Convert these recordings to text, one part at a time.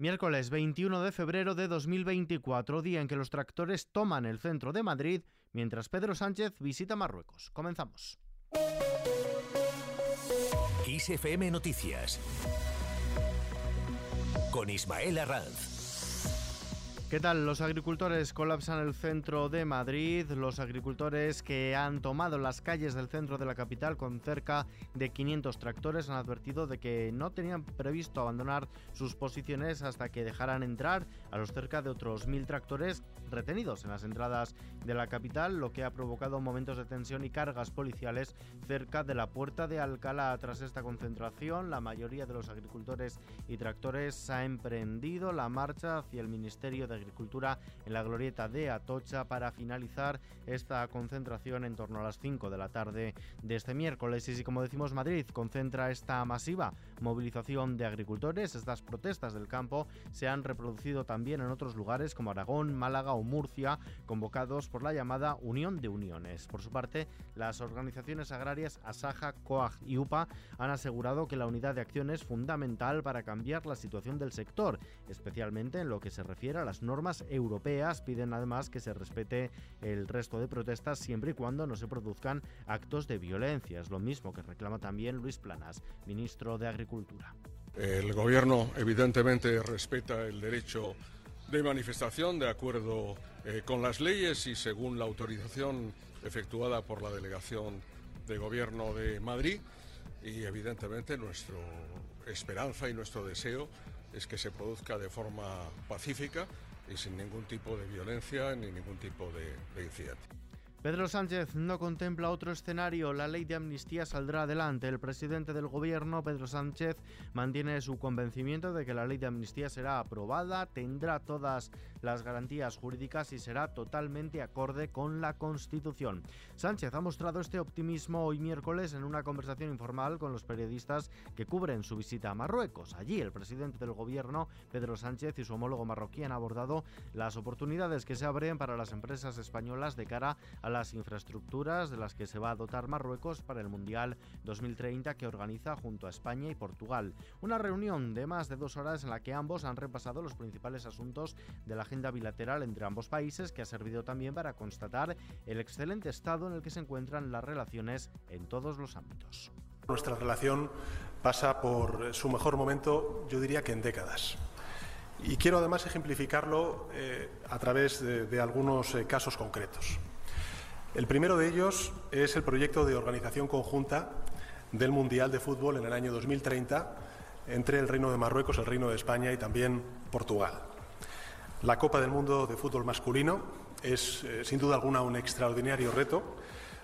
Miércoles 21 de febrero de 2024, día en que los tractores toman el centro de Madrid, mientras Pedro Sánchez visita Marruecos. Comenzamos. Noticias con Ismael Arranz. ¿Qué tal? Los agricultores colapsan el centro de Madrid. Los agricultores que han tomado las calles del centro de la capital con cerca de 500 tractores han advertido de que no tenían previsto abandonar sus posiciones hasta que dejaran entrar a los cerca de otros mil tractores retenidos en las entradas de la capital, lo que ha provocado momentos de tensión y cargas policiales cerca de la puerta de Alcalá. Tras esta concentración, la mayoría de los agricultores y tractores ha emprendido la marcha hacia el Ministerio de Agricultura en la glorieta de Atocha para finalizar esta concentración en torno a las 5 de la tarde de este miércoles. Y como decimos, Madrid concentra esta masiva movilización de agricultores, estas protestas del campo se han reproducido también en otros lugares como Aragón, Málaga o Murcia, convocados por la llamada Unión de Uniones. Por su parte, las organizaciones agrarias Asaja, COAG y UPA han asegurado que la unidad de acción es fundamental para cambiar la situación del sector, especialmente en lo que se refiere a las normas europeas. Piden además que se respete el resto de protestas siempre y cuando no se produzcan actos de violencia. Es lo mismo que reclama también Luis Planas, ministro de Agricultura. El gobierno evidentemente respeta el derecho de manifestación de acuerdo eh, con las leyes y según la autorización efectuada por la delegación de gobierno de Madrid y evidentemente nuestra esperanza y nuestro deseo es que se produzca de forma pacífica y sin ningún tipo de violencia ni ningún tipo de, de incidente. Pedro Sánchez no contempla otro escenario. La ley de amnistía saldrá adelante. El presidente del gobierno, Pedro Sánchez, mantiene su convencimiento de que la ley de amnistía será aprobada, tendrá todas las garantías jurídicas y será totalmente acorde con la Constitución. Sánchez ha mostrado este optimismo hoy miércoles en una conversación informal con los periodistas que cubren su visita a Marruecos. Allí el presidente del gobierno, Pedro Sánchez, y su homólogo marroquí han abordado las oportunidades que se abren para las empresas españolas de cara a las infraestructuras de las que se va a dotar Marruecos para el Mundial 2030 que organiza junto a España y Portugal. Una reunión de más de dos horas en la que ambos han repasado los principales asuntos de la agenda bilateral entre ambos países que ha servido también para constatar el excelente estado en el que se encuentran las relaciones en todos los ámbitos. Nuestra relación pasa por su mejor momento, yo diría que en décadas. Y quiero además ejemplificarlo eh, a través de, algunos eh, casos concretos. El primero de ellos es el proyecto de organización conjunta del Mundial de Fútbol en el año 2030 entre el Reino de Marruecos, el Reino de España y también Portugal. La Copa del Mundo de Fútbol masculino es, eh, sin duda alguna, un extraordinario reto,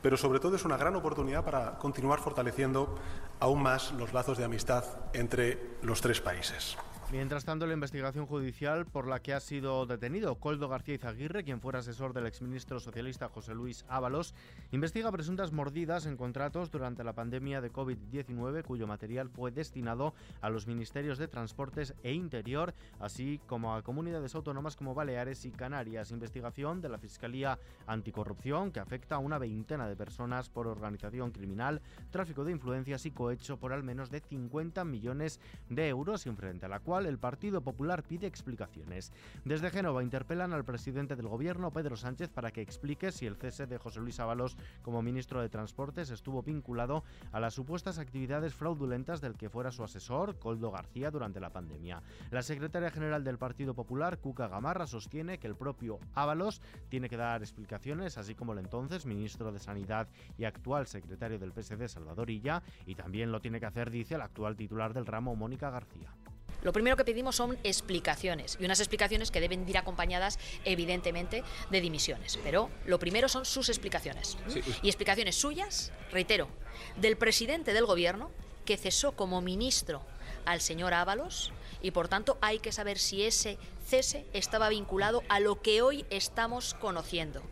pero sobre todo es una gran oportunidad para continuar fortaleciendo aún más los lazos de amistad entre los tres países. Mientras tanto, la investigación judicial por la que ha sido detenido Coldo García Izaguirre, quien fuera asesor del exministro socialista José Luis Ábalos, investiga presuntas mordidas en contratos durante la pandemia de COVID-19, cuyo material fue destinado a los ministerios de Transportes e Interior, así como a comunidades autónomas como Baleares y Canarias. Investigación de la Fiscalía Anticorrupción que afecta a una veintena de personas por organización criminal, tráfico de influencias y cohecho por al menos de 50 millones de euros, y frente a la cual el Partido Popular pide explicaciones. Desde Génova interpelan al presidente del gobierno, Pedro Sánchez, para que explique si el cese de José Luis Ábalos como ministro de Transportes estuvo vinculado a las supuestas actividades fraudulentas del que fuera su asesor, Coldo García, durante la pandemia. La secretaria general del Partido Popular, Cuca Gamarra, sostiene que el propio Ábalos tiene que dar explicaciones, así como el entonces ministro de Sanidad y actual secretario del PSD, Salvador Illa, y también lo tiene que hacer, dice, el actual titular del ramo, Mónica García. Lo primero que pedimos son explicaciones y unas explicaciones que deben ir acompañadas evidentemente de dimisiones. Pero lo primero son sus explicaciones. Sí. Y explicaciones suyas, reitero, del presidente del gobierno que cesó como ministro al señor Ábalos y por tanto hay que saber si ese cese estaba vinculado a lo que hoy estamos conociendo,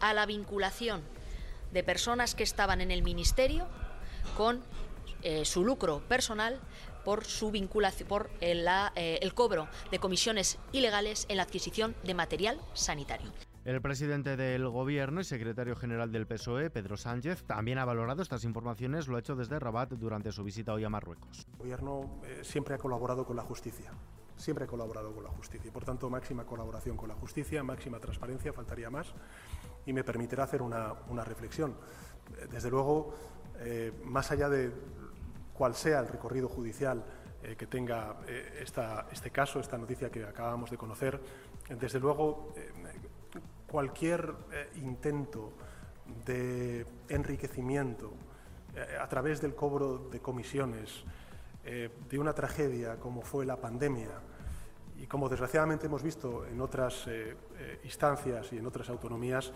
a la vinculación de personas que estaban en el ministerio con eh, su lucro personal por su vinculación, por el, la, eh, el cobro de comisiones ilegales en la adquisición de material sanitario. El presidente del Gobierno y secretario general del PSOE, Pedro Sánchez, también ha valorado estas informaciones, lo ha hecho desde Rabat durante su visita hoy a Marruecos. El Gobierno eh, siempre ha colaborado con la justicia siempre he colaborado con la justicia y, por tanto, máxima colaboración con la justicia, máxima transparencia, faltaría más, y me permitirá hacer una, reflexión. Desde luego, eh, más allá de cuál sea el recorrido judicial eh, que tenga eh, este caso, esta noticia que acabamos de conocer, desde luego, cualquier intento de enriquecimiento a través del cobro de comisiones, eh, de una tragedia como fue la pandemia y como desgraciadamente hemos visto en otras eh, eh, instancias y en otras autonomías,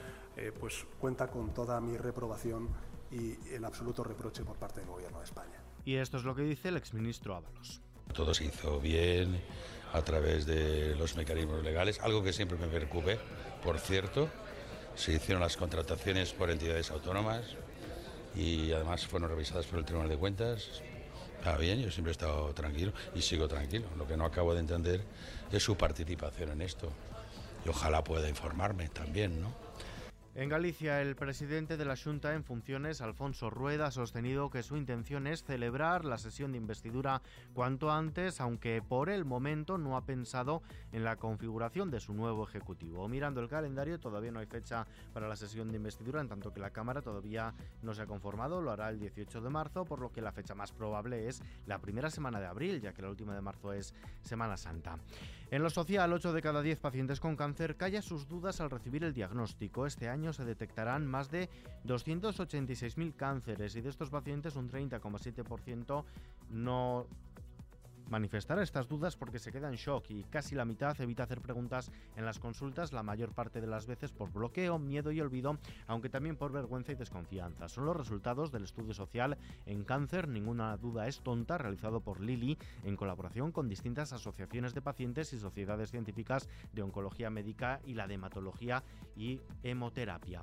pues cuenta con toda mi reprobación y el absoluto reproche por parte del Gobierno de España. Y esto es lo que dice el exministro Ábalos. Todo se hizo bien a través de los mecanismos legales, algo que siempre me preocupe, por cierto. Se hicieron las contrataciones por entidades autónomas y además fueron revisadas por el Tribunal de Cuentas. Está bien, yo siempre he estado tranquilo y sigo tranquilo. Lo que no acabo de entender es su participación en esto. Y ojalá pueda informarme también, ¿no? En Galicia, el presidente de la Junta en funciones, Alfonso Rueda, ha sostenido que su intención es celebrar la sesión de investidura cuanto antes, aunque por el momento no ha pensado en la configuración de su nuevo Ejecutivo. Mirando el calendario, todavía no hay fecha para la sesión de investidura, en tanto que la Cámara todavía no se ha conformado, lo hará el 18 de marzo, por lo que la fecha más probable es la primera semana de abril, ya que la última de marzo es Semana Santa. En lo social, 8 de cada 10 pacientes con cáncer calla sus dudas al recibir el diagnóstico. Este año se detectarán más de 286.000 cánceres y de estos pacientes un 30,7% no manifestar estas dudas porque se queda en shock y casi la mitad evita hacer preguntas en las consultas, la mayor parte de las veces por bloqueo, miedo y olvido, aunque también por vergüenza y desconfianza. Son los resultados del estudio social en cáncer, ninguna duda es tonta, realizado por Lili en colaboración con distintas asociaciones de pacientes y sociedades científicas de oncología médica y la de y hemoterapia.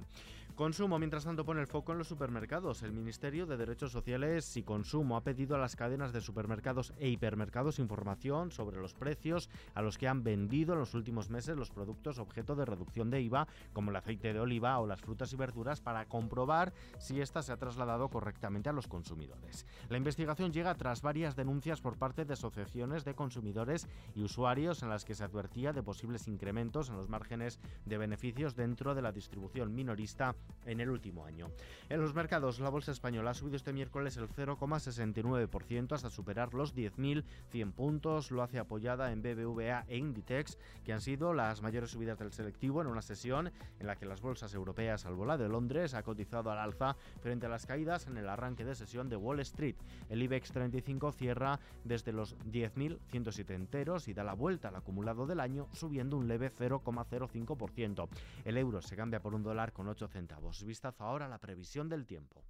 Consumo, mientras tanto, pone el foco en los supermercados. El Ministerio de Derechos Sociales y Consumo ha pedido a las cadenas de supermercados e hipermercados información sobre los precios a los que han vendido en los últimos meses los productos objeto de reducción de IVA, como el aceite de oliva o las frutas y verduras, para comprobar si ésta se ha trasladado correctamente a los consumidores. La investigación llega tras varias denuncias por parte de asociaciones de consumidores y usuarios en las que se advertía de posibles incrementos en los márgenes de beneficios dentro de la distribución minorista en el último año. En los mercados, la bolsa española ha subido este miércoles el 0,69% hasta superar los 10.100 puntos. Lo hace apoyada en BBVA e Inditex, que han sido las mayores subidas del selectivo en una sesión en la que las bolsas europeas, salvo la de Londres, ha cotizado al alza frente a las caídas en el arranque de sesión de Wall Street. El IBEX 35 cierra desde los 10.107 enteros y da la vuelta al acumulado del año, subiendo un leve 0,05%. El euro se cambia por un dólar con 8 centavos centavos. Vistazo ahora a la previsión del tiempo.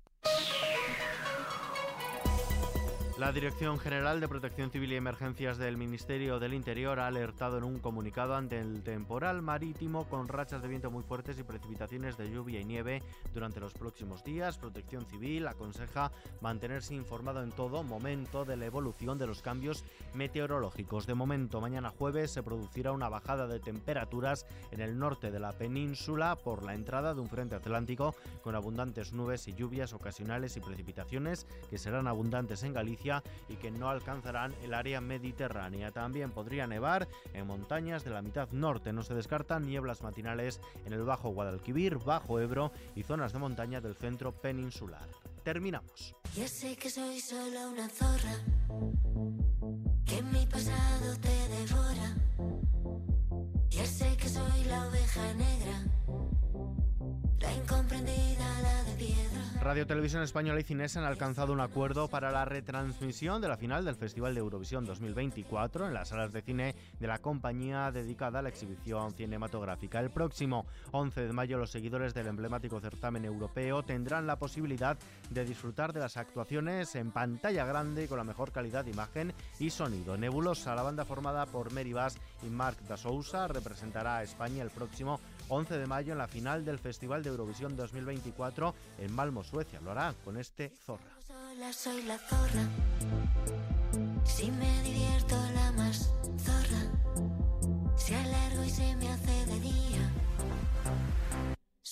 La Dirección General de Protección Civil y Emergencias del Ministerio del Interior ha alertado en un comunicado ante el temporal marítimo con rachas de viento muy fuertes y precipitaciones de lluvia y nieve durante los próximos días. Protección Civil aconseja mantenerse informado en todo momento de la evolución de los cambios meteorológicos. De momento, mañana jueves se producirá una bajada de temperaturas en el norte de la península por la entrada de un frente atlántico con abundantes nubes y lluvias ocasionales y precipitaciones que serán abundantes en Galicia y que no alcanzarán el área mediterránea. También podría nevar en montañas de la mitad norte. No se descartan nieblas matinales en el Bajo Guadalquivir, Bajo Ebro y zonas de montaña del centro peninsular. Terminamos. Ya sé que soy solo una zorra, que mi pasado te devora. Ya sé que soy la oveja negra, la incomprendida, de piedra. Radio Televisión Española y Cines han alcanzado un acuerdo para la retransmisión de la final del Festival de Eurovisión 2024 en las salas de cine de la compañía dedicada a la exhibición cinematográfica. El próximo 11 de mayo los seguidores del emblemático certamen europeo tendrán la posibilidad de disfrutar de las actuaciones en pantalla grande con la mejor calidad de imagen y sonido. Nebulosa, la banda formada por Mary Bass y Mark da Sousa, representará a España el próximo 11 de mayo en la final del Festival de Eurovisión 2024 en Malmo, Suecia. Lo hará con este Zorra.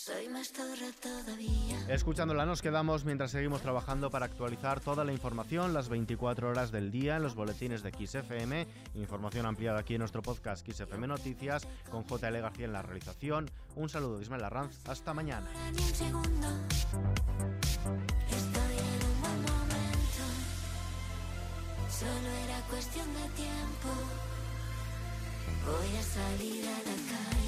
Soy más Escuchándola nos quedamos mientras seguimos trabajando para actualizar toda la información las 24 horas del día en los boletines de XFM, información ampliada aquí en nuestro podcast XFM Noticias con JL García en la realización. Un saludo de Ismael Arranz, hasta mañana. Solo era cuestión de tiempo. Voy a salir a